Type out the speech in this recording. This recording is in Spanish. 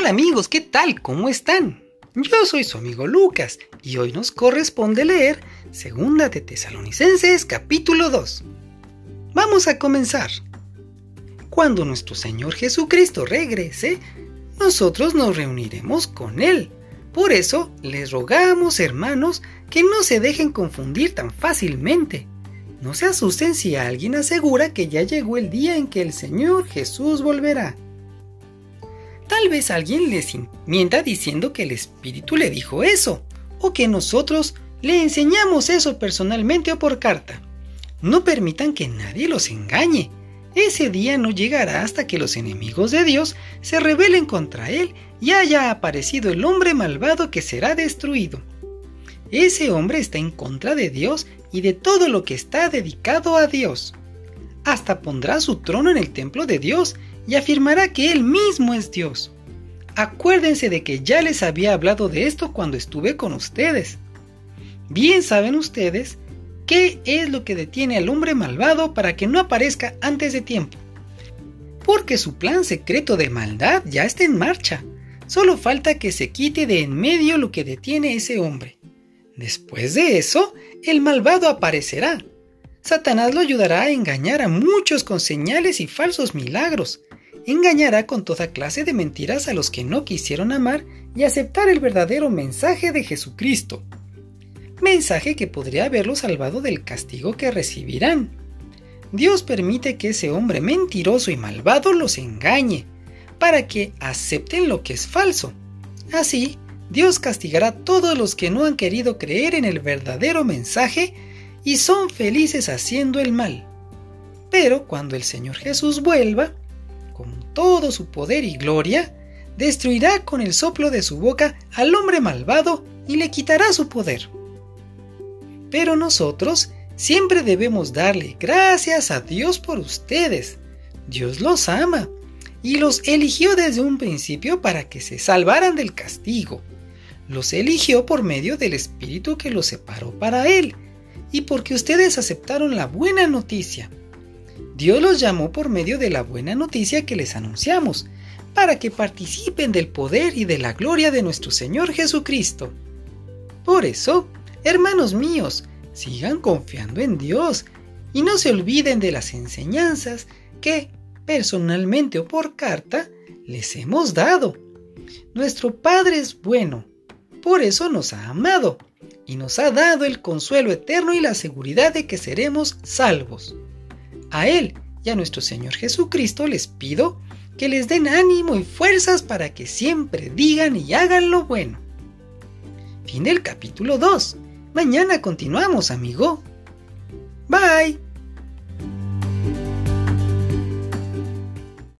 Hola amigos, ¿qué tal? ¿Cómo están? Yo soy su amigo Lucas y hoy nos corresponde leer Segunda de Tesalonicenses capítulo 2. Vamos a comenzar. Cuando nuestro Señor Jesucristo regrese, nosotros nos reuniremos con Él. Por eso les rogamos, hermanos, que no se dejen confundir tan fácilmente. No se asusten si alguien asegura que ya llegó el día en que el Señor Jesús volverá. Tal vez alguien les mienta diciendo que el Espíritu le dijo eso, o que nosotros le enseñamos eso personalmente o por carta. No permitan que nadie los engañe. Ese día no llegará hasta que los enemigos de Dios se rebelen contra Él y haya aparecido el hombre malvado que será destruido. Ese hombre está en contra de Dios y de todo lo que está dedicado a Dios. Hasta pondrá su trono en el templo de Dios y afirmará que Él mismo es Dios. Acuérdense de que ya les había hablado de esto cuando estuve con ustedes. Bien saben ustedes qué es lo que detiene al hombre malvado para que no aparezca antes de tiempo. Porque su plan secreto de maldad ya está en marcha. Solo falta que se quite de en medio lo que detiene ese hombre. Después de eso, el malvado aparecerá. Satanás lo ayudará a engañar a muchos con señales y falsos milagros, engañará con toda clase de mentiras a los que no quisieron amar y aceptar el verdadero mensaje de Jesucristo. Mensaje que podría haberlo salvado del castigo que recibirán. Dios permite que ese hombre mentiroso y malvado los engañe, para que acepten lo que es falso. Así, Dios castigará a todos los que no han querido creer en el verdadero mensaje y son felices haciendo el mal. Pero cuando el Señor Jesús vuelva, todo su poder y gloria, destruirá con el soplo de su boca al hombre malvado y le quitará su poder. Pero nosotros siempre debemos darle gracias a Dios por ustedes. Dios los ama y los eligió desde un principio para que se salvaran del castigo. Los eligió por medio del Espíritu que los separó para Él y porque ustedes aceptaron la buena noticia. Dios los llamó por medio de la buena noticia que les anunciamos, para que participen del poder y de la gloria de nuestro Señor Jesucristo. Por eso, hermanos míos, sigan confiando en Dios y no se olviden de las enseñanzas que, personalmente o por carta, les hemos dado. Nuestro Padre es bueno, por eso nos ha amado y nos ha dado el consuelo eterno y la seguridad de que seremos salvos. A Él y a nuestro Señor Jesucristo les pido que les den ánimo y fuerzas para que siempre digan y hagan lo bueno. Fin del capítulo 2. Mañana continuamos, amigo. Bye.